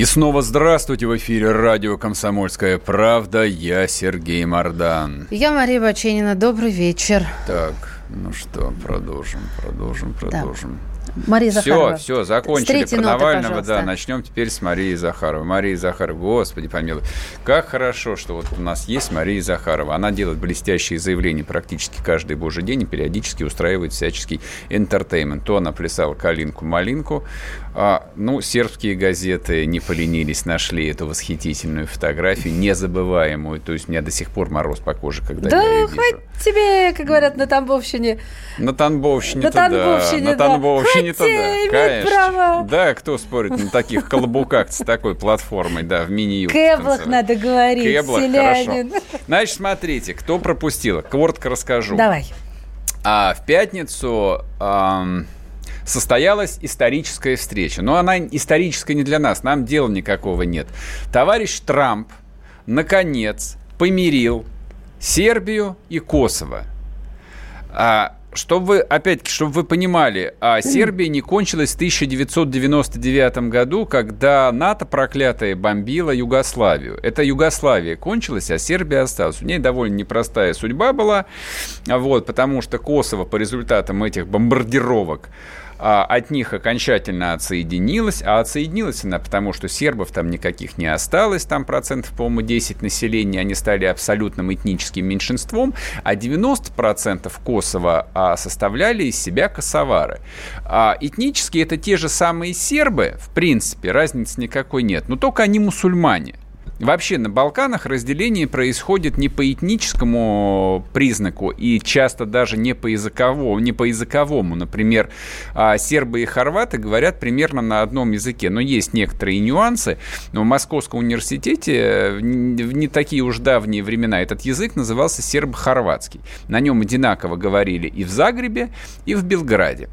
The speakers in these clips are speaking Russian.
И снова здравствуйте в эфире радио «Комсомольская правда». Я Сергей Мордан. Я Мария Баченина. Добрый вечер. Так, ну что, продолжим, продолжим, продолжим. Да. Мария Захарова. Все, все, закончили про Навального, ноты, да, начнем теперь с Марии Захаровой. Мария Захарова, господи помилуй, как хорошо, что вот у нас есть Мария Захарова. Она делает блестящие заявления практически каждый божий день и периодически устраивает всяческий интертеймент. То она плясала калинку-малинку, а, ну, сербские газеты не поленились, нашли эту восхитительную фотографию, незабываемую. То есть у меня до сих пор мороз по коже, когда да, я ее вижу. хоть тебе, как говорят на Тамбовщине. На Тамбовщине, на Тамбовщине, да. На Тамбовщине, да. Конечно. Право. Да, кто спорит на таких колобуках с такой платформой, да, в мини-юбке. Кэблах надо говорить, Кэблах, хорошо. Значит, смотрите, кто пропустил, коротко расскажу. Давай. А в пятницу... Эм, состоялась историческая встреча. Но она историческая не для нас, нам дела никакого нет. Товарищ Трамп, наконец, помирил Сербию и Косово. А, чтобы вы, опять-таки, чтобы вы понимали, а Сербия не кончилась в 1999 году, когда НАТО проклятая бомбила Югославию. Это Югославия кончилась, а Сербия осталась. У ней довольно непростая судьба была, вот, потому что Косово по результатам этих бомбардировок от них окончательно отсоединилась, а отсоединилась она потому, что сербов там никаких не осталось, там процентов, по-моему, 10 населения, они стали абсолютным этническим меньшинством, а 90% Косово а, составляли из себя косовары. А, этнически это те же самые сербы, в принципе, разницы никакой нет, но только они мусульмане. Вообще на Балканах разделение происходит не по этническому признаку и часто даже не по языковому. Не по языковому. Например, а, сербы и хорваты говорят примерно на одном языке. Но есть некоторые нюансы. Но в Московском университете в не такие уж давние времена этот язык назывался сербо-хорватский. На нем одинаково говорили и в Загребе, и в Белграде.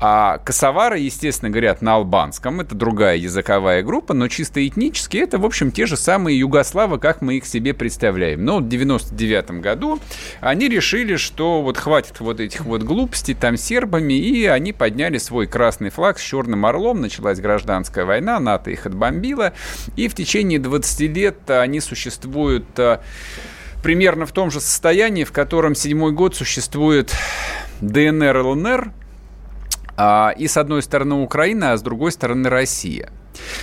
А косовары, естественно, говорят на албанском. Это другая языковая группа, но чисто этнически это, в общем, те же самые югославы, как мы их себе представляем. Но в 99 году они решили, что вот хватит вот этих вот глупостей там сербами, и они подняли свой красный флаг с черным орлом. Началась гражданская война, НАТО их отбомбила. И в течение 20 лет они существуют э, примерно в том же состоянии, в котором седьмой год существует ДНР, ЛНР, и с одной стороны Украина, а с другой стороны Россия.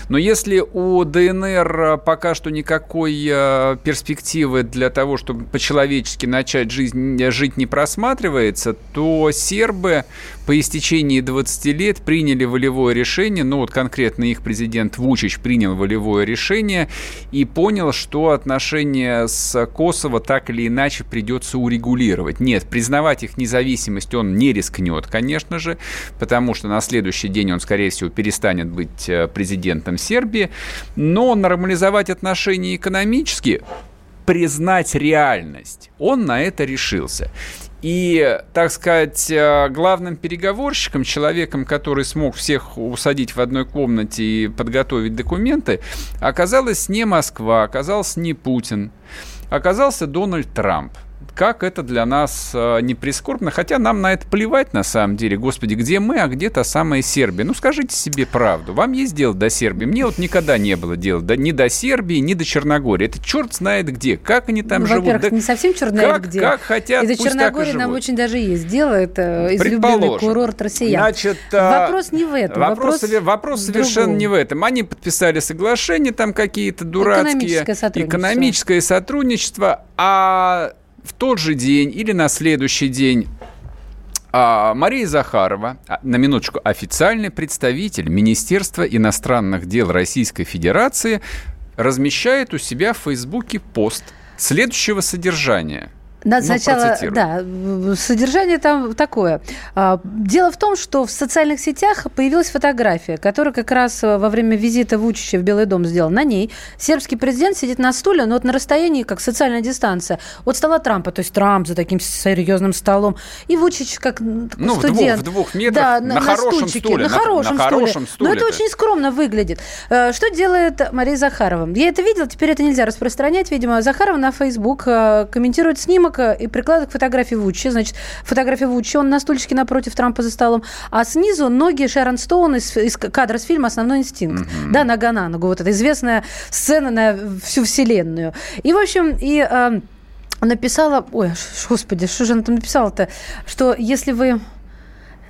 Но если у ДНР пока что никакой э, перспективы для того, чтобы по-человечески начать жизнь, жить не просматривается, то сербы по истечении 20 лет приняли волевое решение, ну вот конкретно их президент Вучич принял волевое решение и понял, что отношения с Косово так или иначе придется урегулировать. Нет, признавать их независимость он не рискнет, конечно же, потому что на следующий день он, скорее всего, перестанет быть э, президентом Сербии, но нормализовать отношения экономически признать реальность. Он на это решился. И, так сказать, э, главным переговорщиком, человеком, который смог всех усадить в одной комнате и подготовить документы, оказалась не Москва, оказался не Путин, оказался Дональд Трамп как это для нас э, не прискорбно, хотя нам на это плевать на самом деле. Господи, где мы, а где та самая Сербия? Ну, скажите себе правду. Вам есть дело до Сербии? Мне вот никогда не было дела да, ни до Сербии, ни до Черногории. Это черт знает где. Как они там ну, живут? Во-первых, да, не совсем черт знает как, где. Как хотят, И до Черногории нам очень даже есть дело. Это излюбленный курорт россиян. Значит, а, вопрос не в этом. Вопрос, вопрос, вопрос совершенно не в этом. Они подписали соглашение там какие-то дурацкие. Экономическое сотрудничество. Экономическое сотрудничество. А в тот же день или на следующий день а Мария Захарова, а, на минуточку, официальный представитель Министерства иностранных дел Российской Федерации, размещает у себя в Фейсбуке пост следующего содержания. Надо ну, сначала, да, содержание там такое. А, дело в том, что в социальных сетях появилась фотография, которая как раз во время визита Вучича в Белый дом сделана. На ней сербский президент сидит на стуле, но вот на расстоянии, как социальная дистанция, от стола Трампа, то есть Трамп за таким серьезным столом, и Вучич как ну, студент. В двух, в двух метрах, да, на, на хорошем стульчике, стуле. На, на хорошем, на стуле. хорошем стуле. Но это очень скромно выглядит. Э, что делает Мария Захарова? Я это видела, теперь это нельзя распространять, видимо. Захарова на Facebook э, комментирует снимок э, и прикладывает к фотографии Вучича. Значит, фотография Вучича, он на стульчике напротив Трампа за столом, а снизу ноги Шерон Стоун из, из кадра с фильма «Основной инстинкт». Mm-hmm. Да, нога на ногу. Вот эта известная сцена на всю вселенную. И, в общем, и э, написала... Ой, господи, что же она там написала-то? Что если вы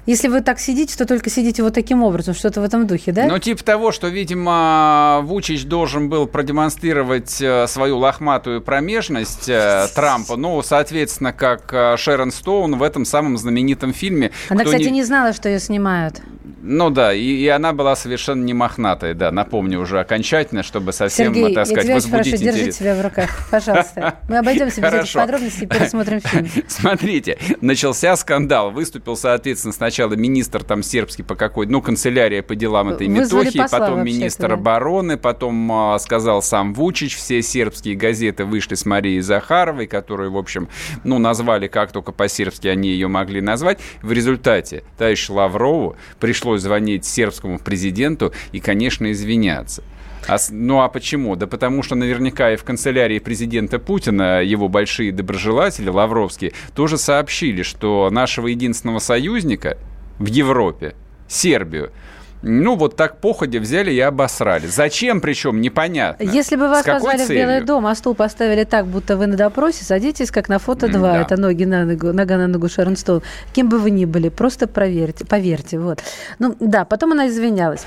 если вы так сидите, то только сидите вот таким образом, что-то в этом духе, да? Ну, типа того, что, видимо, Вучич должен был продемонстрировать э, свою лохматую промежность э, Трампа, ну, соответственно, как э, Шерон Стоун в этом самом знаменитом фильме. Она, кстати, не... не знала, что ее снимают. Ну да, и, и она была совершенно не мохнатая, да, напомню уже окончательно, чтобы совсем, Сергей, так сказать, я тебя возбудить интерес. держи себя в руках, пожалуйста. Мы обойдемся без этих подробностей и пересмотрим фильм. Смотрите, начался скандал, выступил, соответственно, сначала министр там сербский по какой ну, канцелярия по делам этой Метохи, потом министр обороны, потом а, сказал сам Вучич, все сербские газеты вышли с Марией Захаровой, которую, в общем, ну, назвали как только по-сербски они ее могли назвать. В результате товарищ Лаврову пришлось звонить сербскому президенту и, конечно, извиняться. А, ну а почему? Да потому что наверняка и в канцелярии президента Путина его большие доброжелатели, Лавровские, тоже сообщили, что нашего единственного союзника в Европе, Сербию, ну, вот так походя взяли и обосрали. Зачем, причем, непонятно. Если бы вас позвали целью? в Белый дом, а стул поставили так, будто вы на допросе, садитесь, как на фото 2, да. это ноги на ногу, нога на ногу Шерон Стоун. Кем бы вы ни были, просто проверьте, поверьте. Вот. Ну, да, потом она извинялась.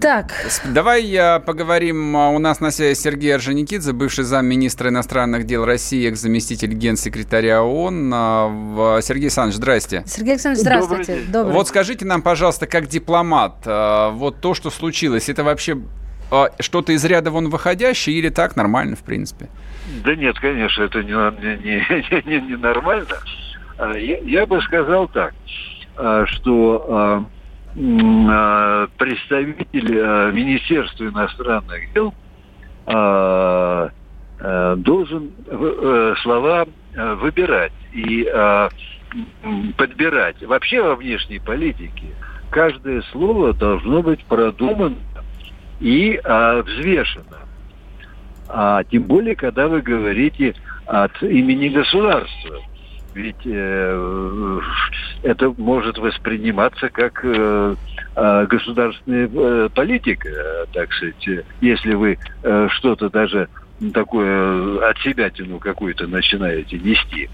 Так. Давай я поговорим. А, у нас на связи Сергей Орджоникидзе, бывший замминистра иностранных дел России, экс-заместитель генсекретаря ООН. А, Сергей Александрович, здрасте. Сергей Александрович, здравствуйте. Добрый Добрый. Вот скажите нам, пожалуйста, как дипломат, вот то, что случилось, это вообще а, что-то из ряда вон выходящее или так нормально, в принципе? Да нет, конечно, это не, не, не, не нормально. А, я, я бы сказал так, что представитель Министерства иностранных дел должен э, слова выбирать и подбирать. Вообще во внешней политике – каждое слово должно быть продумано и а, взвешено. А тем более, когда вы говорите от имени государства. Ведь э, это может восприниматься как э, э, государственная э, политика, так сказать, если вы э, что-то даже такое от себя тяну какую-то начинаете нести.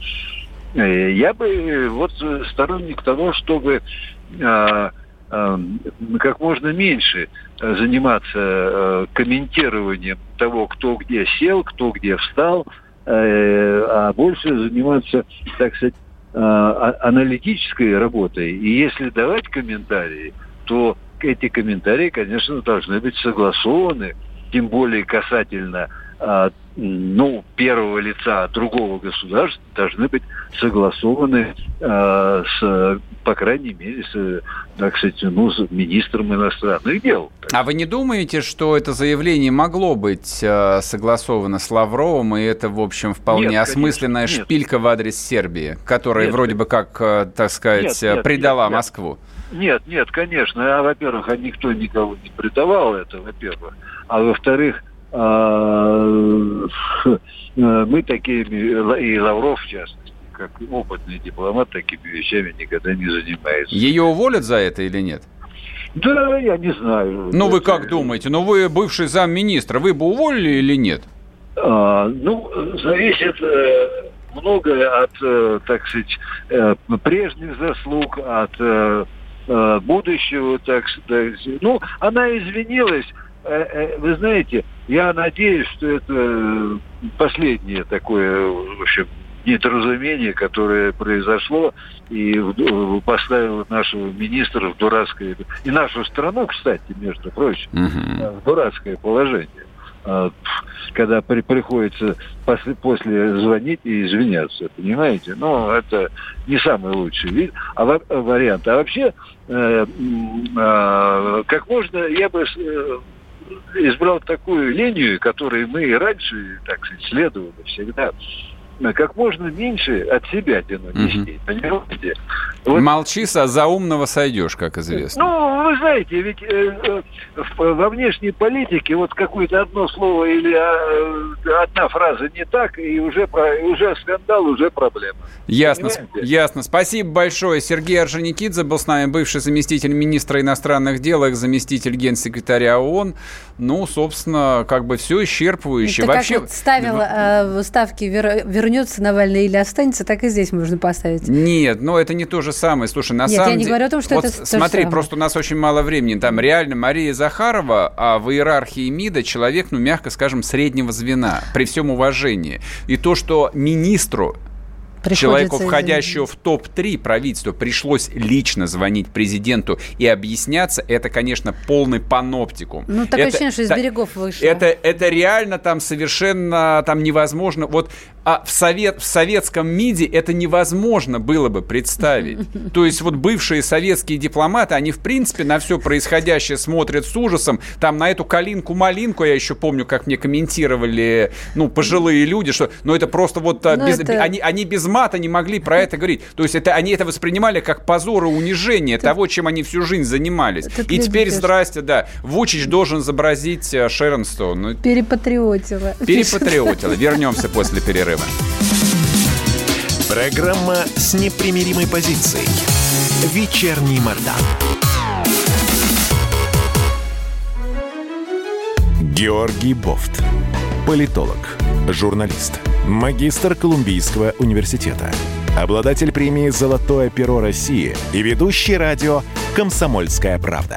Э, я бы вот сторонник того, чтобы э, Эм, как можно меньше э, заниматься э, комментированием того, кто где сел, кто где встал, э, а больше заниматься, так сказать, а, аналитической работой. И если давать комментарии, то эти комментарии, конечно, должны быть согласованы, тем более касательно а, ну, первого лица другого государства должны быть согласованы э, с, по крайней мере, с, так сказать, ну, с министром иностранных дел. А вы не думаете, что это заявление могло быть э, согласовано с Лавровым, и это, в общем, вполне нет, осмысленная конечно, шпилька нет. в адрес Сербии, которая нет, вроде бы как, э, так сказать, нет, нет, предала нет, Москву? Нет, нет, конечно. А, во-первых, а никто никого не предавал это, во-первых. А во-вторых, а, мы такими, и Лавров в частности, как опытный дипломат, такими вещами никогда не занимается. Ее уволят за это или нет? Да, я не знаю. Ну, вы как думаете? Ну, вы бывший замминистра, вы бы уволили или нет? А, ну, зависит э, многое от, э, так сказать, э, прежних заслуг, от будущего, так сказать. Ну, она извинилась вы знаете, я надеюсь, что это последнее такое, в общем, недоразумение, которое произошло и поставило нашего министра в дурацкое, и нашу страну, кстати, между прочим, угу. в дурацкое положение. а, когда при, приходится после, после звонить и извиняться, понимаете? Ну, это не самый лучший вид, а, вариант. А вообще, э, э, как можно, я бы э, избрал такую линию, которой мы и раньше, так сказать, следовали всегда как можно меньше от себя тянуть понимаете? Вот. Молчи, а за умного сойдешь, как известно. Ну, вы знаете, ведь э, э, во внешней политике вот какое-то одно слово или э, одна фраза не так, и уже, про, уже скандал, уже проблема. Ясно, ясно. Спасибо большое. Сергей Орджоникидзе был с нами, бывший заместитель министра иностранных дел, заместитель генсекретаря ООН. Ну, собственно, как бы все исчерпывающе. Это Вообще... как вот ставил э, ставки вер, вернется Навальный или останется, так и здесь можно поставить. Нет, но это не то же самое. Слушай, на Нет, самом деле... я не говорю о том, что вот это Смотри, просто у нас очень мало времени. Там реально Мария Захарова а в иерархии МИДа человек, ну, мягко скажем, среднего звена, при всем уважении. И то, что министру Человеку, входящего в топ-3 правительства, пришлось лично звонить президенту и объясняться. Это, конечно, полный паноптикум. Ну, такое это, ощущение, что из берегов вышло. Это, это реально там совершенно там невозможно. Вот а в, совет, в советском МИДе это невозможно было бы представить. То есть вот бывшие советские дипломаты, они в принципе на все происходящее смотрят с ужасом. Там на эту калинку-малинку, я еще помню, как мне комментировали, ну, пожилые люди, что, ну, это просто вот, а, ну, без, это... они, они без мата не могли про это говорить. То есть это, они это воспринимали как позор и унижение это... того, чем они всю жизнь занимались. Это и теперь, здрасте, да, Вучич должен изобразить э, Шерон Стоун. Ну, перепатриотила. Перепатриотила. Вернемся после перерыва перерыва. Программа с непримиримой позицией. Вечерний Мордан. Георгий Бофт. Политолог, журналист, магистр Колумбийского университета, обладатель премии «Золотое перо России» и ведущий радио «Комсомольская правда»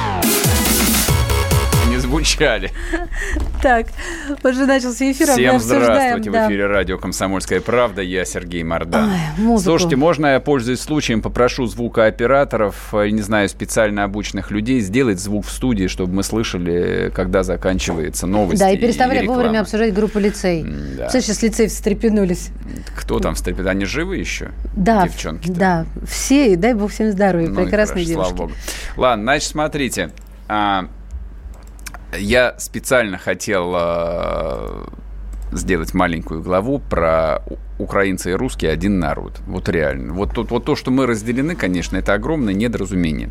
звучали. Так, уже начался эфир, а Всем здравствуйте, в эфире радио «Комсомольская правда», я Сергей Мордан. Слушайте, можно я, пользуясь случаем, попрошу звукооператоров, э, не знаю, специально обученных людей, сделать звук в студии, чтобы мы слышали, когда заканчивается новость. Да, и переставляй вовремя обсуждать группу лицей. Да. сейчас лицей встрепенулись. Кто там встрепенулись? Они живы еще? Да, девчонки -то? да, все, и дай бог всем здоровья, ну, прекрасные хорошо, девушки. Слава богу. Ладно, значит, смотрите, а, я специально хотел э, сделать маленькую главу про украинцы и русские один народ. Вот реально. Вот, тут, вот то, что мы разделены, конечно, это огромное недоразумение.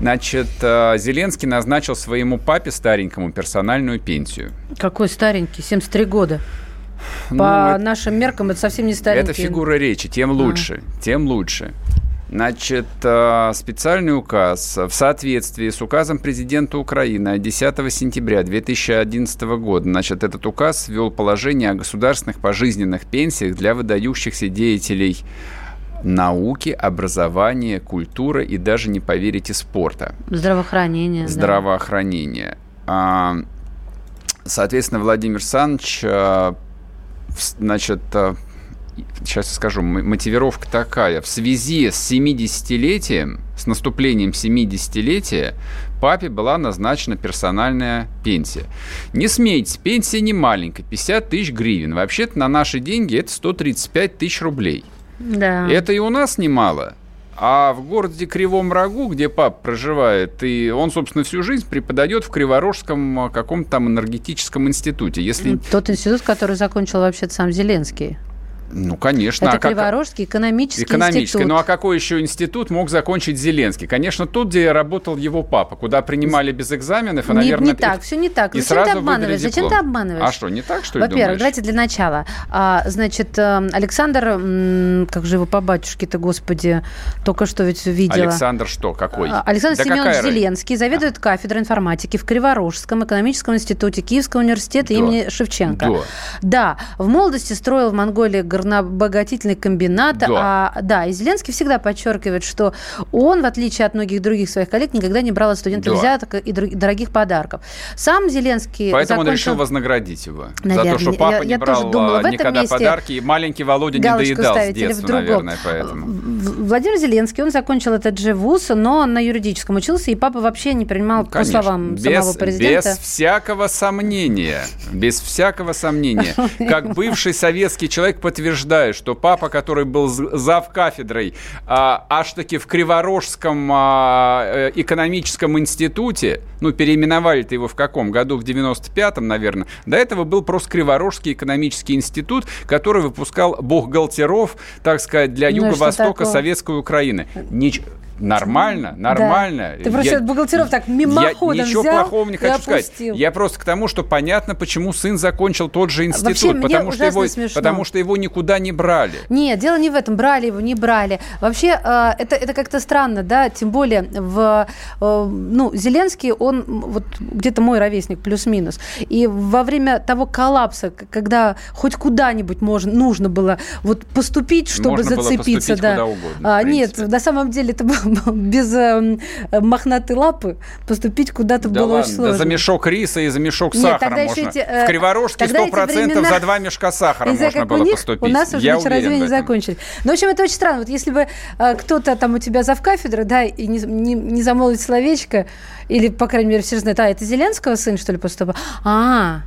Значит, э, Зеленский назначил своему папе старенькому персональную пенсию. Какой старенький? 73 года. Ну, По это, нашим меркам это совсем не старенький. Это фигура речи. Тем лучше. А. Тем лучше. Значит, э, специальный указ в соответствии с указом президента Украины 10 сентября 2011 года. Значит, этот указ ввел положение о государственных пожизненных пенсиях для выдающихся деятелей науки, образования, культуры и даже, не поверите, спорта. Здравоохранение. Здравоохранение. Да. Соответственно, Владимир Санч, э, значит, э, сейчас скажу, мотивировка такая. В связи с 70-летием, с наступлением 70-летия, папе была назначена персональная пенсия. Не смейтесь, пенсия не маленькая, 50 тысяч гривен. Вообще-то на наши деньги это 135 тысяч рублей. Да. Это и у нас немало. А в городе Кривом Рогу, где пап проживает, и он, собственно, всю жизнь преподает в Криворожском каком-то там энергетическом институте. Если... Тот институт, который закончил вообще-то сам Зеленский. Ну, конечно. Это а Криворожский экономический, экономический институт. Ну, а какой еще институт мог закончить Зеленский? Конечно, тут, где работал его папа, куда принимали без экзаменов, и, не, наверное... Не так, все не так. И Зачем сразу ты обманываешь? Зачем ты обманываешь? А что, не так, что ли, Во-первых, давайте для начала. А, значит, э, Александр, как же его по батюшке-то, господи, только что ведь видела. Александр что, какой? А, Александр да Семенович Зеленский заведует а. кафедрой информатики в Криворожском экономическом институте Киевского университета да. имени Шевченко. Да. да, в молодости строил в Монголии горнообогатительный комбинат. Да. А, да, и Зеленский всегда подчеркивает, что он, в отличие от многих других своих коллег, никогда не брал от студентов да. взяток и дорогих подарков. Сам Зеленский Поэтому закончил... он решил вознаградить его. Наверное, за то, что папа я, не я брал думала, в никогда месте подарки, и маленький Володя не доедал с детства, наверное, поэтому. Владимир Зеленский, он закончил этот же вуз, но на юридическом учился, и папа вообще не принимал, ну, по словам без, самого президента... Без всякого сомнения, без всякого сомнения, как бывший советский человек подтверждаю, что папа, который был зав кафедрой а, аж таки в Криворожском а, э, экономическом институте, ну, переименовали-то его в каком году? В 95-м, наверное. До этого был просто Криворожский экономический институт, который выпускал бухгалтеров, так сказать, для ну, юго-востока советской Украины. Нич... Нормально, нормально. Да. Ты просто я, от бухгалтеров так мимоходом я ничего взял плохого не хочу сказать. Я просто к тому, что понятно, почему сын закончил тот же институт, Вообще, потому что его, смешно. потому что его никуда не брали. Нет, дело не в этом, брали его, не брали. Вообще э, это это как-то странно, да, тем более в э, ну Зеленский, он вот где-то мой ровесник плюс-минус, и во время того коллапса, когда хоть куда-нибудь можно нужно было вот поступить, чтобы можно зацепиться, да. Куда угодно, а, нет, на самом деле это было без э, мохнатой лапы поступить куда-то да было ладно, очень сложно. Да за мешок риса и за мешок Нет, сахара можно. Эти, э, в Криворожске 100% времена... за два мешка сахара можно знаю, было них, поступить. У нас уже разве не закончились. Но, в общем, это очень странно. Вот если бы э, кто-то там у тебя зав кафедры, да, и не, не, не замолвить словечко, или, по крайней мере, все знают, а, это Зеленского сын, что ли, поступил? А,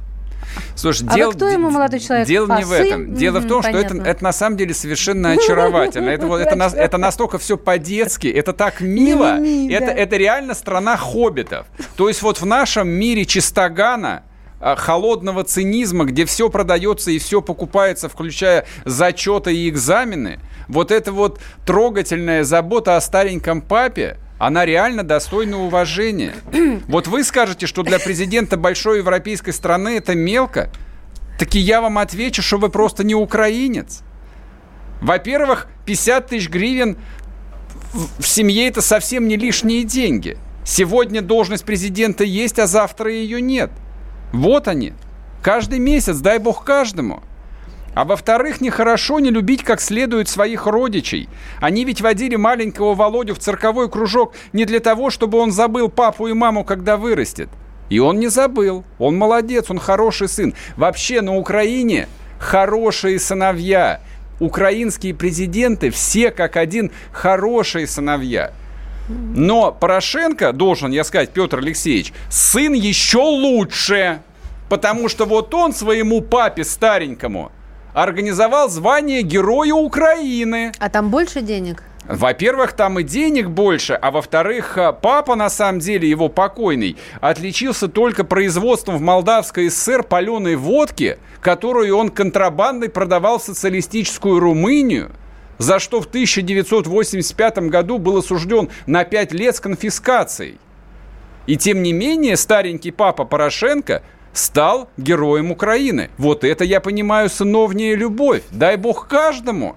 Слушай, а дело, кто ему молодой человек? Дело а, не сын? в этом. Дело mm-hmm, в том, что это, это на самом деле совершенно очаровательно. Это, вот, это, это настолько все по-детски, это так мило. Это, это реально страна хоббитов. То есть вот в нашем мире чистогана а, холодного цинизма, где все продается и все покупается, включая зачеты и экзамены, вот эта вот трогательная забота о стареньком папе, она реально достойна уважения. Вот вы скажете, что для президента большой европейской страны это мелко, так и я вам отвечу, что вы просто не украинец. Во-первых, 50 тысяч гривен в семье это совсем не лишние деньги. Сегодня должность президента есть, а завтра ее нет. Вот они. Каждый месяц, дай бог каждому. А во-вторых, нехорошо не любить как следует своих родичей. Они ведь водили маленького Володю в цирковой кружок не для того, чтобы он забыл папу и маму, когда вырастет. И он не забыл. Он молодец, он хороший сын. Вообще на Украине хорошие сыновья. Украинские президенты все как один хорошие сыновья. Но Порошенко, должен я сказать, Петр Алексеевич, сын еще лучше. Потому что вот он своему папе старенькому организовал звание Героя Украины. А там больше денег? Во-первых, там и денег больше, а во-вторых, э, папа, на самом деле, его покойный, отличился только производством в Молдавской ССР паленой водки, которую он контрабандой продавал в социалистическую Румынию, за что в 1985 году был осужден на 5 лет с конфискацией. И тем не менее, старенький папа Порошенко – стал героем Украины. Вот это, я понимаю, сыновняя любовь. Дай бог каждому.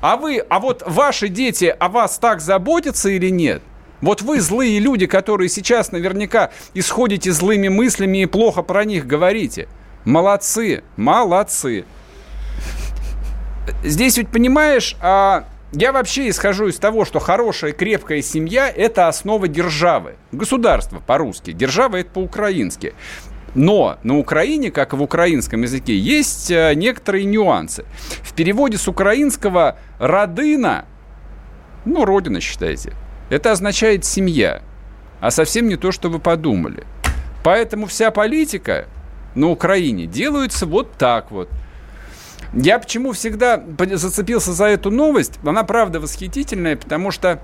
А вы, а вот ваши дети о вас так заботятся или нет? Вот вы злые люди, которые сейчас наверняка исходите злыми мыслями и плохо про них говорите. Молодцы, молодцы. Здесь ведь, понимаешь, а, я вообще исхожу из того, что хорошая крепкая семья – это основа державы. Государство по-русски, держава – это по-украински. Но на Украине, как и в украинском языке, есть э, некоторые нюансы. В переводе с украинского «родына», ну, родина, считайте, это означает «семья», а совсем не то, что вы подумали. Поэтому вся политика на Украине делается вот так вот. Я почему всегда зацепился за эту новость? Она правда восхитительная, потому что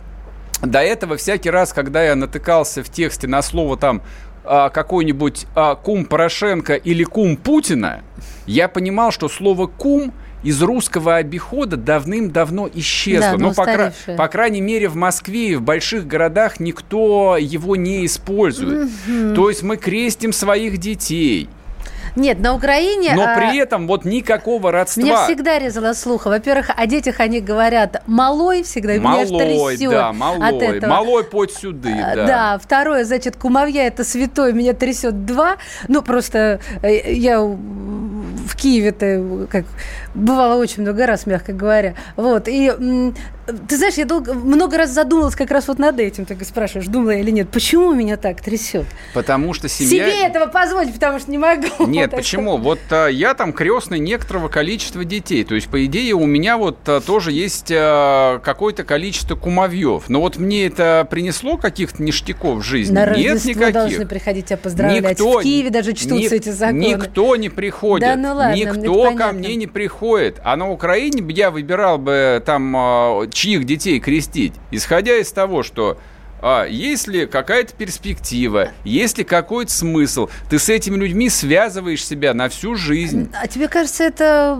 до этого всякий раз, когда я натыкался в тексте на слово там а, какой-нибудь а, кум Порошенко или кум Путина, я понимал, что слово кум из русского обихода давным-давно исчезло. Да, ну, по, кра- по крайней мере, в Москве и в больших городах никто его не использует. Mm-hmm. То есть мы крестим своих детей. Нет, на Украине... Но а... при этом вот никакого родства. Меня всегда резало слуха. Во-первых, о детях они говорят «малой» всегда, малой, меня трясет да, малой, от этого. Малой подь сюды, а, да. Да, второе, значит, кумовья – это святой, меня трясет два. Ну, просто э, я в Киеве-то как бывало очень много раз, мягко говоря. Вот. И ты знаешь, я долго, много раз задумалась как раз вот над этим. Ты спрашиваешь, думала я или нет. Почему меня так трясет? Потому что семья... Себе этого позволить, потому что не могу. Нет, почему? Вот а, я там крестный некоторого количества детей. То есть, по идее, у меня вот а, тоже есть а, какое-то количество кумовьев. Но вот мне это принесло каких-то ништяков в жизни? На нет никаких. должны приходить тебя поздравлять. Никто, в Киеве даже чтутся ни, эти законы. Никто не приходит. Да, ну ладно, Никто ко мне не приходит. А на Украине я выбирал бы там чьих детей крестить, исходя из того, что а есть ли какая-то перспектива, есть ли какой-то смысл. Ты с этими людьми связываешь себя на всю жизнь. А тебе кажется, это...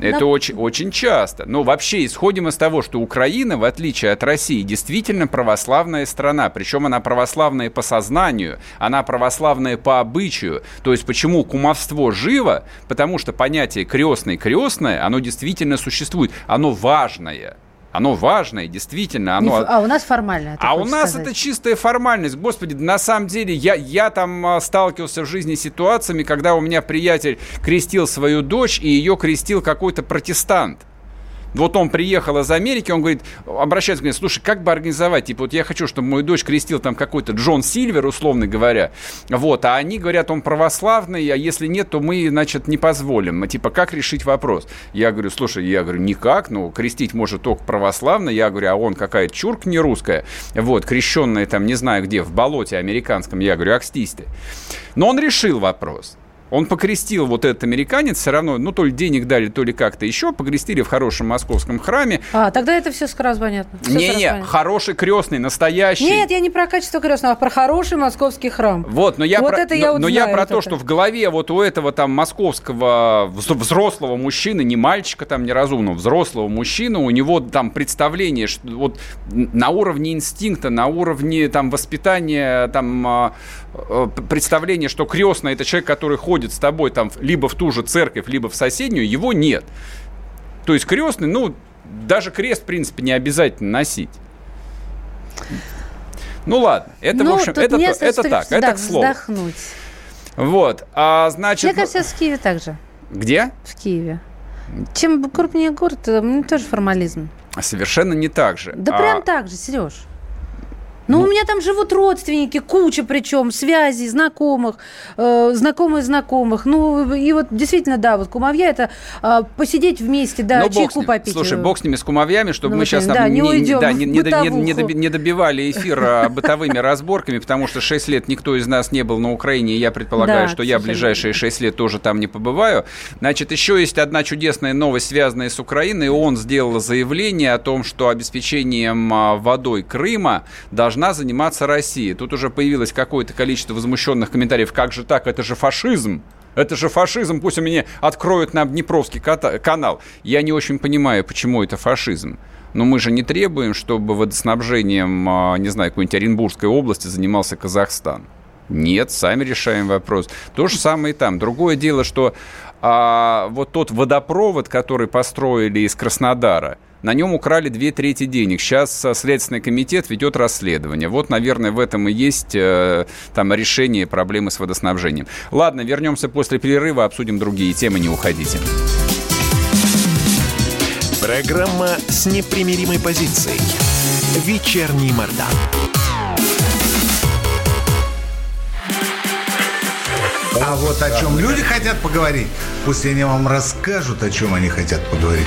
Это на... очень, очень часто. Но вообще исходим из того, что Украина, в отличие от России, действительно православная страна. Причем она православная по сознанию, она православная по обычаю. То есть почему кумовство живо? Потому что понятие крестный-крестное, оно действительно существует, оно важное. Оно важное, действительно. Оно... А у нас формально. А у нас сказать. это чистая формальность. Господи, на самом деле, я, я там а, сталкивался в жизни с ситуациями, когда у меня приятель крестил свою дочь, и ее крестил какой-то протестант. Вот он приехал из Америки, он говорит, обращается к мне, слушай, как бы организовать? Типа, вот я хочу, чтобы мою дочь крестил там какой-то Джон Сильвер, условно говоря. Вот, а они говорят, он православный, а если нет, то мы, значит, не позволим. Мы, типа, как решить вопрос? Я говорю, слушай, я говорю, никак, ну, крестить может только православный. Я говорю, а он какая-то чурка не русская. Вот, крещенная там, не знаю где, в болоте американском. Я говорю, акстись ты. Но он решил вопрос. Он покрестил вот этот американец, все равно, ну, то ли денег дали, то ли как-то еще, покрестили в хорошем московском храме. А, тогда это все сразу понятно. Не-не, хороший крестный, настоящий. Нет, я не про качество крестного, а про хороший московский храм. Вот, но я вот про, это я но, вот но я про то, что в голове вот у этого там московского взрослого мужчины, не мальчика там неразумного, взрослого мужчины, у него там представление, что вот на уровне инстинкта, на уровне там воспитания, там а, представление, что крестный это человек, который ходит с тобой там либо в ту же церковь, либо в соседнюю, его нет. То есть крестный, ну, даже крест, в принципе, не обязательно носить. Ну ладно, это, ну, в общем, это, место, это так, это к слову. Вздохнуть. Вот, а значит... Мне кажется, в Киеве также. Где? В Киеве. Чем крупнее город, тоже формализм. Совершенно не так же. Да а... прям так же, Сереж. Ну, ну, у меня там живут родственники, куча причем, связей, знакомых, э, знакомых знакомых. Ну, и вот действительно, да, вот кумовья – это э, посидеть вместе, да, Но чайку попить. Слушай, бог с ними, с кумовьями, чтобы ну, мы сейчас да, не, не, да, не, не, не, не добивали эфир бытовыми разборками, потому что 6 лет никто из нас не был на Украине, и я предполагаю, что я ближайшие 6 лет тоже там не побываю. Значит, еще есть одна чудесная новость, связанная с Украиной. Он сделал заявление о том, что обеспечением а, водой Крыма должны должна заниматься Россия. Тут уже появилось какое-то количество возмущенных комментариев. Как же так? Это же фашизм. Это же фашизм, пусть мне откроют нам Днепровский канал. Я не очень понимаю, почему это фашизм. Но мы же не требуем, чтобы водоснабжением, а, не знаю, какой-нибудь Оренбургской области занимался Казахстан. Нет, сами решаем вопрос. То же самое и там. Другое дело, что а, вот тот водопровод, который построили из Краснодара, на нем украли две трети денег. Сейчас э, Следственный комитет ведет расследование. Вот, наверное, в этом и есть э, там решение проблемы с водоснабжением. Ладно, вернемся после перерыва, обсудим другие темы, не уходите. Программа с непримиримой позицией. Вечерний Мордан. А вот о чем люди хотят поговорить, пусть они вам расскажут, о чем они хотят поговорить.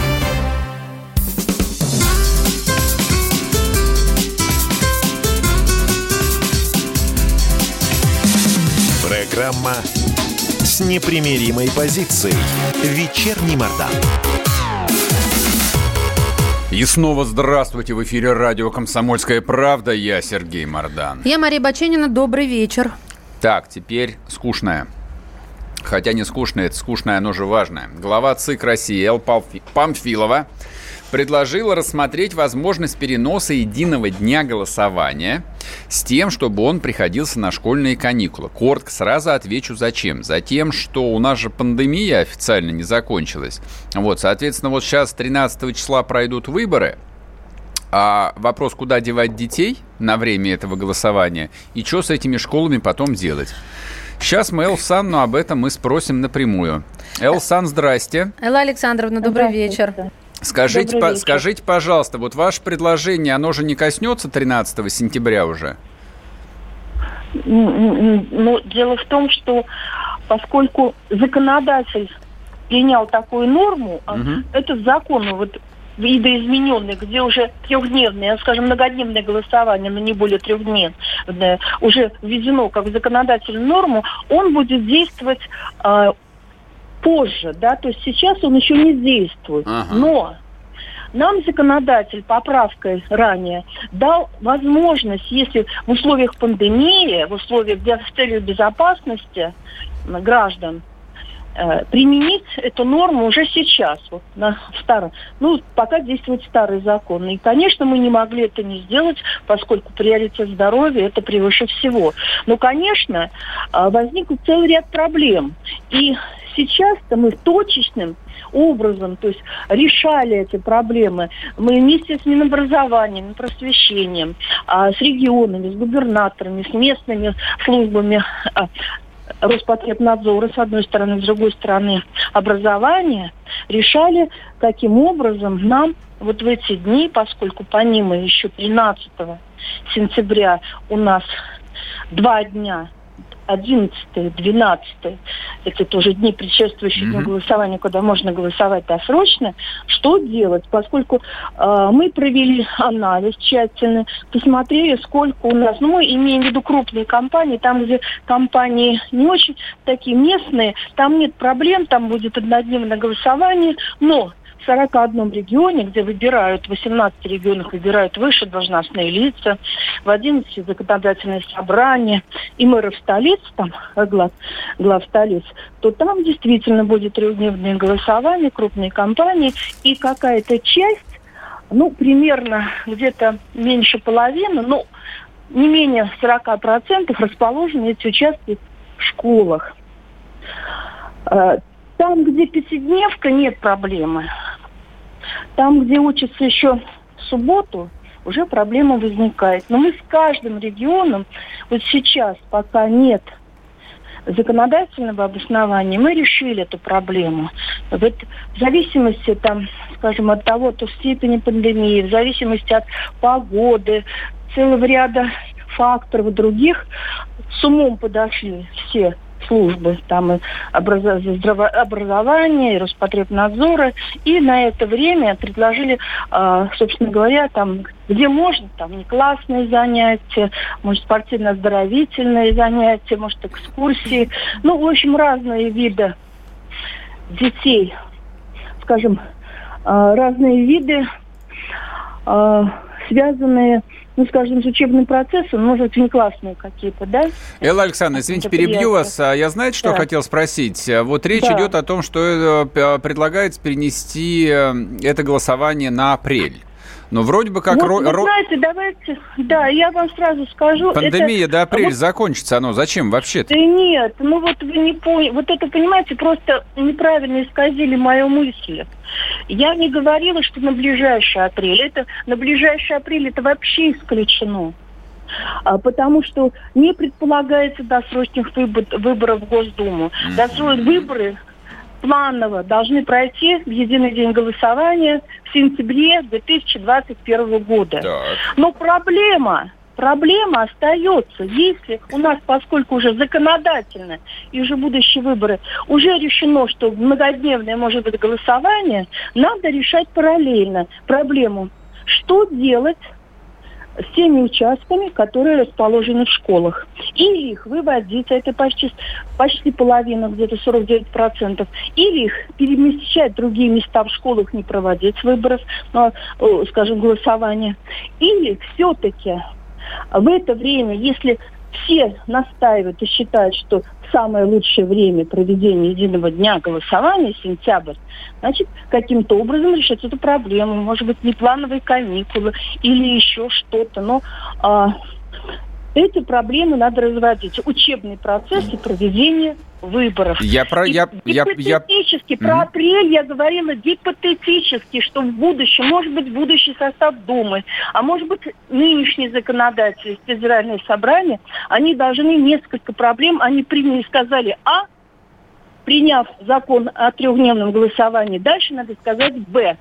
Программа с непримиримой позицией. Вечерний Мордан. И снова здравствуйте. В эфире радио «Комсомольская правда». Я Сергей Мордан. Я Мария Баченина. Добрый вечер. Так, теперь скучная. Хотя не скучная, это скучное, оно же важное. Глава ЦИК России Эл Памфилова предложила рассмотреть возможность переноса единого дня голосования с тем, чтобы он приходился на школьные каникулы. Коротко сразу отвечу, зачем. Затем, что у нас же пандемия официально не закончилась. Вот, соответственно, вот сейчас 13 числа пройдут выборы, а вопрос, куда девать детей на время этого голосования и что с этими школами потом делать. Сейчас мы Элсанну об этом мы спросим напрямую. Элсан, здрасте. Элла Александровна, добрый вечер. Скажите, по, скажите, пожалуйста, вот ваше предложение, оно же не коснется 13 сентября уже? Ну, дело в том, что поскольку законодатель принял такую норму, угу. это закон, вот видоизмененный, где уже трехдневное, скажем, многодневное голосование, но не более трехдневное, уже введено как законодательную норму, он будет действовать э, позже, да, то есть сейчас он еще не действует. Ага. Но нам законодатель поправкой ранее дал возможность, если в условиях пандемии, в условиях для с целью безопасности граждан, э, применить эту норму уже сейчас, вот на старом. Ну, пока действует старый закон. И, конечно, мы не могли это не сделать, поскольку приоритет здоровья это превыше всего. Но, конечно, э, возник целый ряд проблем. И сейчас-то мы точечным образом, то есть решали эти проблемы. Мы вместе с Минобразованием, просвещением, а, с регионами, с губернаторами, с местными службами а, Роспотребнадзора, с одной стороны, с другой стороны, образования, решали, каким образом нам вот в эти дни, поскольку помимо еще 13 сентября у нас два дня 11 12 это тоже дни, предшествующие mm-hmm. голосованию, когда можно голосовать досрочно, что делать? Поскольку э, мы провели анализ тщательно, посмотрели, сколько у нас, ну, мы имеем в виду крупные компании, там, где компании не очень такие местные, там нет проблем, там будет однодневное голосование, но в 41 регионе, где выбирают, 18 регионах выбирают выше должностные лица, в 11 законодательное собрание и мэров столиц, там, э, глав, глав столиц, то там действительно будет трехдневное голосование, крупные компании, и какая-то часть, ну, примерно где-то меньше половины, ну, не менее 40% расположены эти участки в школах. Э, там, где пятидневка, нет проблемы. Там, где учатся еще в субботу, уже проблема возникает. Но мы с каждым регионом, вот сейчас, пока нет законодательного обоснования, мы решили эту проблему. Вот в зависимости, там, скажем, от того, то степени пандемии, в зависимости от погоды, целого ряда факторов других, с умом подошли все службы, там и образование, и Роспотребнадзора, и на это время предложили, а, собственно говоря, там, где можно, там, не классные занятия, может, спортивно-оздоровительные занятия, может, экскурсии, ну, в общем, разные виды детей, скажем, а, разные виды, а, связанные ну, скажем, с учебным процессом, может быть, не классные какие-то, да? Элла Александровна, извините, перебью вас. А я знаете, что да. хотел спросить? Вот речь да. идет о том, что э, предлагается перенести э, это голосование на апрель. Но вроде бы как... Ну, ро- вы знаете, давайте... Да, я вам сразу скажу... Пандемия это... до апреля вот... закончится, оно зачем вообще-то? Да нет, ну вот вы не поняли. Вот это, понимаете, просто неправильно исказили мою мысль. Я не говорила, что на ближайший апрель. Это на ближайший апрель это вообще исключено. А, потому что не предполагается досрочных выбор, выборов в Госдуму. Mm-hmm. Досрочные выборы планово должны пройти в единый день голосования в сентябре 2021 года. Так. Но проблема проблема остается. Если у нас, поскольку уже законодательно и уже будущие выборы, уже решено, что многодневное может быть голосование, надо решать параллельно проблему. Что делать с теми участками, которые расположены в школах. Или их выводить, а это почти, почти половина, где-то 49%, или их перемещать в другие места в школах, не проводить выборов, но, скажем, голосования. Или все-таки в это время, если все настаивают и считают, что самое лучшее время проведения единого дня голосования, сентябрь, значит, каким-то образом решать эту проблему. Может быть, не плановые каникулы или еще что-то. Но а, эти проблемы надо разводить. Учебный процесс и проведение выборов. Я про... Я, я, гипотетически, я... про mm апрель я говорила гипотетически, что в будущем, может быть, будущий состав Думы, а может быть, нынешние законодатели Федеральное собрание, они должны несколько проблем, они приняли, сказали А, приняв закон о трехдневном голосовании, дальше надо сказать Б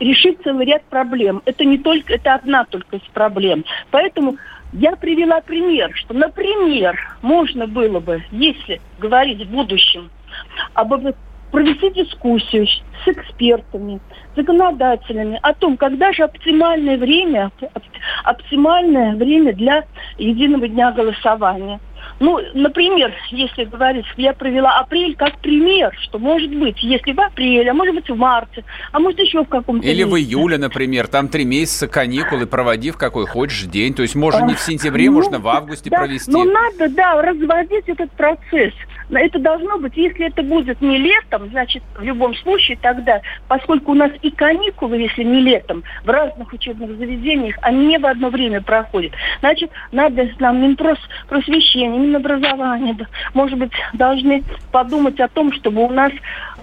решить целый ряд проблем. Это не только, это одна только из проблем. Поэтому я привела пример, что, например, можно было бы, если говорить в будущем, об провести дискуссию с экспертами, законодателями о том, когда же оптимальное время, оптимальное время для единого дня голосования – ну, например, если говорить, я провела апрель как пример, что может быть, если в апреле, а может быть в марте, а может еще в каком-то Или месяце. в июле, например, там три месяца каникулы, проводи в какой хочешь день. То есть можно не в сентябре, ну, можно в августе да, провести. Ну, надо, да, разводить этот процесс. Это должно быть, если это будет не летом, значит, в любом случае тогда, поскольку у нас и каникулы, если не летом, в разных учебных заведениях, они не в одно время проходят, значит, надо нам Минпрос просвещение, Минобразование, может быть, должны подумать о том, чтобы у нас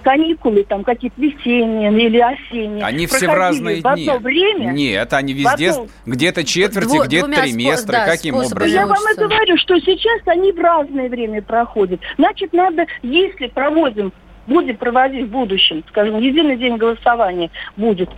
каникулы там какие-то весенние или осенние. Они все в разные в дни. время. Нет, они везде одно... где-то четверти, Дво, где-то триместры. Да, Каким образом? Я вам и говорю, что сейчас они в разное время проходят. Значит, надо, если проводим будем проводить в будущем, скажем, единый день голосования будет,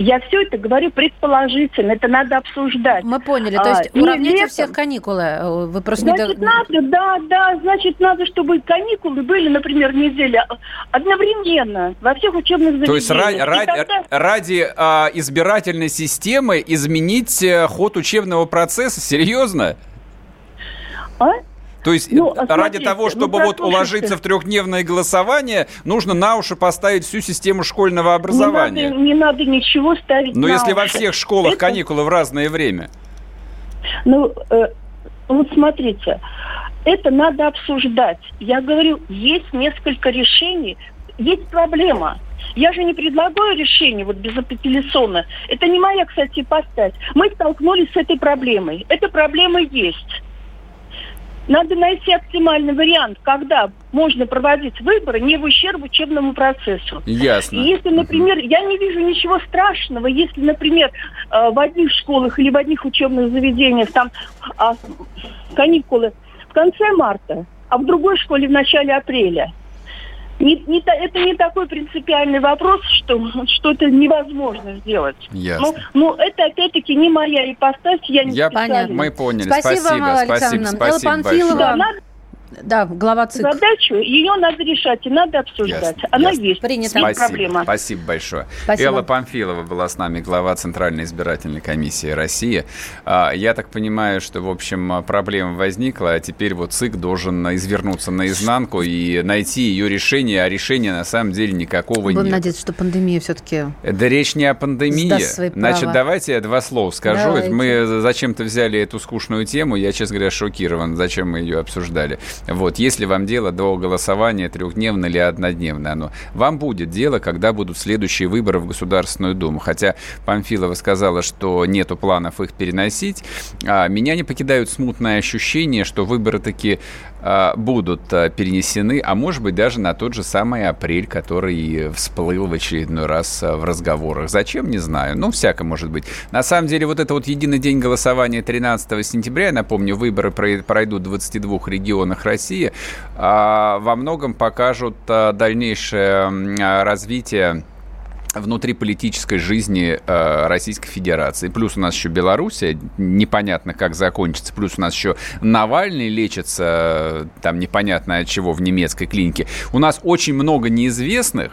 я все это говорю предположительно, это надо обсуждать. Мы поняли, то есть а, уравнять летом, всех каникулы. Э, вы просто значит, не... надо, да, да, значит, надо, чтобы каникулы были, например, неделя одновременно во всех учебных заведениях. То есть ради, тогда... ради а, избирательной системы изменить э, ход учебного процесса? Серьезно? А? То есть ну, э, ради того, ну, чтобы ну, вот уложиться в трехдневное голосование, нужно на уши поставить всю систему школьного образования. Не надо, не надо ничего ставить Но на если уши. во всех школах Это... каникулы в разное время. Ну, э, вот смотрите, это надо обсуждать. Я говорю, есть несколько решений, есть проблема. Я же не предлагаю решение вот безапелляционно. Это не моя, кстати, поставь. Мы столкнулись с этой проблемой. Эта проблема есть. Надо найти оптимальный вариант, когда можно проводить выборы не в ущерб учебному процессу. Ясно. И если, например, я не вижу ничего страшного, если, например, э, в одних школах или в одних учебных заведениях там а, каникулы в конце марта, а в другой школе в начале апреля – не, не, это не такой принципиальный вопрос, что, что это невозможно сделать. Ясно. Ну, ну, это опять-таки не моя ипостась, я не Я Понятно. Мы поняли. Спасибо, спасибо, спасибо, спасибо большое. Да, надо, да, глава ЦИК. Задачу, ее надо решать и надо обсуждать. Ясно, Она ясно. есть. Принято. Спасибо, проблема. Спасибо большое. Спасибо. Элла Памфилова была с нами, глава Центральной избирательной комиссии России. А, я так понимаю, что, в общем, проблема возникла, а теперь вот ЦИК должен извернуться наизнанку и найти ее решение, а решения на самом деле никакого Будем нет. Будем надеяться, что пандемия все-таки Да речь не о пандемии. Значит, давайте я два слова скажу. Давайте. Мы зачем-то взяли эту скучную тему, я, честно говоря, шокирован, зачем мы ее обсуждали. Вот, если вам дело до голосования трехдневное или однодневное оно, вам будет дело, когда будут следующие выборы в Государственную Думу. Хотя Памфилова сказала, что нету планов их переносить, а меня не покидают смутное ощущение, что выборы таки будут а, перенесены, а может быть даже на тот же самый апрель, который всплыл в очередной раз а, в разговорах. Зачем, не знаю. Ну, всяко может быть. На самом деле, вот это вот единый день голосования 13 сентября, я напомню, выборы пройдут в 22 регионах России, во многом покажут дальнейшее развитие внутриполитической жизни э, Российской Федерации. Плюс у нас еще Белоруссия, непонятно, как закончится. Плюс у нас еще Навальный лечится, там непонятно от чего, в немецкой клинике. У нас очень много неизвестных,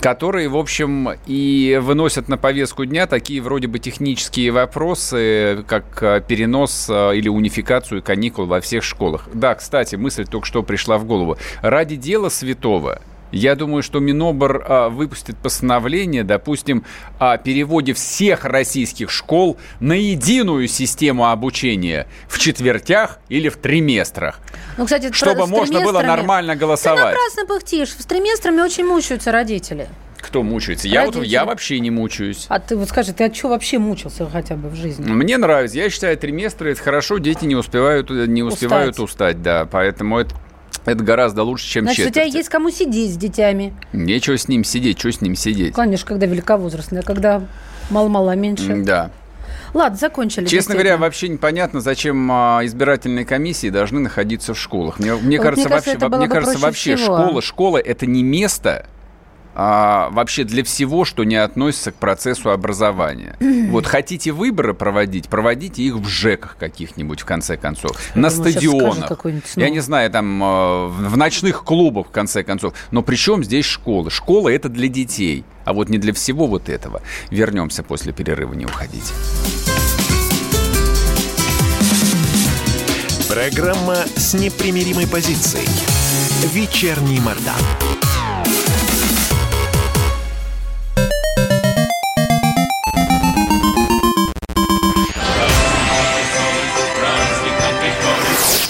которые, в общем, и выносят на повестку дня такие вроде бы технические вопросы, как э, перенос э, или унификацию каникул во всех школах. Да, кстати, мысль только что пришла в голову. Ради дела святого я думаю, что Минобр а, выпустит постановление, допустим, о переводе всех российских школ на единую систему обучения в четвертях или в триместрах. Ну, кстати, чтобы можно было нормально голосовать. Ты напрасно пыхтишь. С триместрами очень мучаются родители. Кто мучается? Я, вот, я вообще не мучаюсь. А ты вот скажи, ты от чего вообще мучился хотя бы в жизни? Мне нравится. Я считаю, триместры это хорошо, дети не успевают, не успевают устать, устать да. Поэтому это это гораздо лучше, чем Значит, четверти. у тебя есть кому сидеть с детьми. Нечего с ним сидеть, что с ним сидеть? Конечно, когда великовозрастные, а когда мало-мало, меньше. Да. Ладно, закончили. Честно говоря, вообще непонятно, зачем а, избирательные комиссии должны находиться в школах. Мне, мне вот кажется, мне кажется, вообще, мне кажется, вообще школа, школа это не место, а, вообще для всего, что не относится к процессу образования. Вот хотите выборы проводить, проводите их в ЖЭКах каких-нибудь, в конце концов, Я на думаю, стадионах. Я не знаю, там а, в ночных клубах, в конце концов. Но при чем здесь школа? Школа это для детей, а вот не для всего вот этого. Вернемся после перерыва, не уходите. Программа с непримиримой позицией. Вечерний Мордан.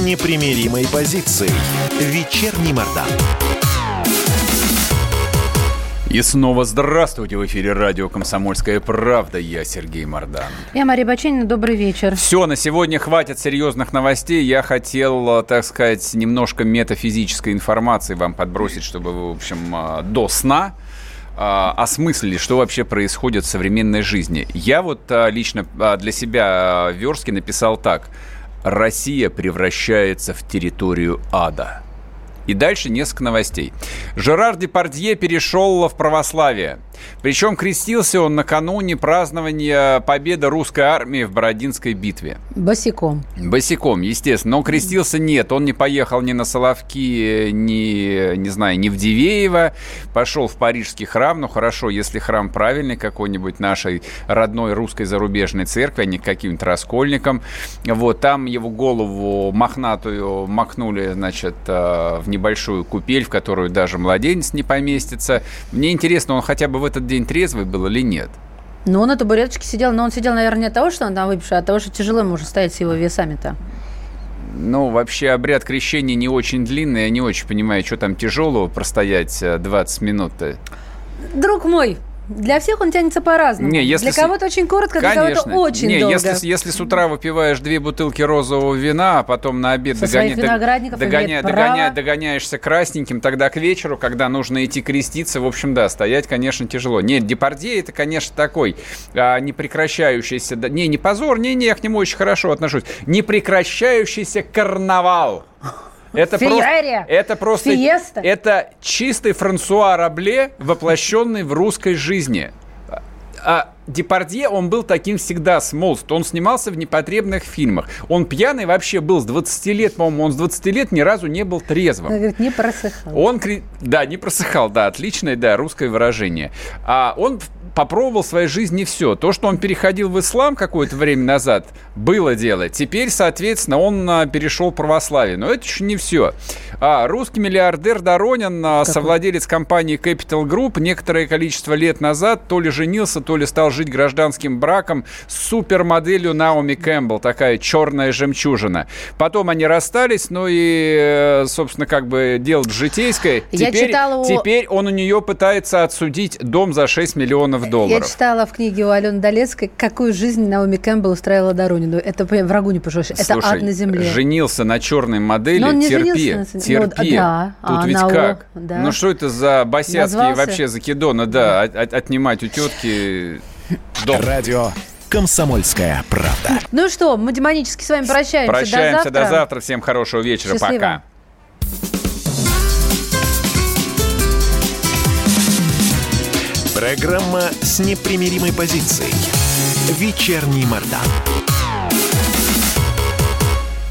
Непримиримой позицией. Вечерний Мордан. И снова здравствуйте в эфире радио «Комсомольская правда». Я Сергей Мордан. Я Мария Баченина. Добрый вечер. Все, на сегодня хватит серьезных новостей. Я хотел, так сказать, немножко метафизической информации вам подбросить, чтобы вы, в общем, а, до сна а, осмыслили, что вообще происходит в современной жизни. Я вот лично для себя верстки написал так – Россия превращается в территорию ада. И дальше несколько новостей. Жерар Депардье перешел в православие. Причем крестился он накануне празднования победы русской армии в Бородинской битве. Босиком. Босиком, естественно. Но крестился нет. Он не поехал ни на Соловки, ни, не знаю, ни в Дивеево. Пошел в Парижский храм. Ну, хорошо, если храм правильный какой-нибудь нашей родной русской зарубежной церкви, а не каким-то раскольником. Вот, там его голову мохнатую макнули, значит, э, в небольшую купель, в которую даже младенец не поместится. Мне интересно, он хотя бы в этот день трезвый был или нет? Ну, он на табуреточке сидел, но он сидел, наверное, не от того, что он там выпивший, а от того, что тяжело ему уже стоять с его весами-то. Ну, вообще обряд крещения не очень длинный, я не очень понимаю, что там тяжелого простоять 20 э, минут-то. Друг мой, для всех он тянется по-разному. Не, если для кого-то очень коротко, Конечно. для кого-то очень не, долго. Если, если с утра выпиваешь две бутылки розового вина, а потом на обед догоня... догоня... догоня... догоняешься красненьким, тогда к вечеру, когда нужно идти креститься, в общем, да, стоять, конечно, тяжело. Нет, Депардье это, конечно, такой а, непрекращающийся... Не, не позор, не, не, я к нему очень хорошо отношусь. Непрекращающийся карнавал. Это просто, это просто, Фиеста. это чистый Франсуа Рабле, воплощенный в русской жизни. А Депардье, он был таким всегда с молодости. Он снимался в непотребных фильмах. Он пьяный вообще был с 20 лет, по-моему, он с 20 лет ни разу не был трезвым. Он говорит, не просыхал. Он, да, не просыхал, да, отличное, да, русское выражение. А он попробовал в своей жизни все. То, что он переходил в ислам какое-то время назад, было дело. Теперь, соответственно, он а, перешел в православие. Но это еще не все. А, русский миллиардер Доронин, а, совладелец компании Capital Group, некоторое количество лет назад то ли женился, то ли стал жить гражданским браком с супермоделью Наоми Кэмпбелл, такая черная жемчужина. Потом они расстались, ну и, э, собственно, как бы дело житейское. Теперь, Я читала теперь он у нее пытается отсудить дом за 6 миллионов долларов. Я читала в книге у Алены Долецкой, какую жизнь Наоми Кэмпбелл устраивала Доронину. Это прям врагу не пожелаешь. Это Слушай, ад на земле. женился на черной модели, Но он не терпи, на- терпи. Ну, да, Тут а ведь на как? да. Ну что это за Назвался? вообще закидоны, да, от- отнимать у тетки дом. Радио «Комсомольская правда». Ну что, мы демонически с вами прощаемся. Прощаемся до завтра. до завтра. Всем хорошего вечера. Счастливо. Пока. Программа с непримиримой позицией. Вечерний Мордан.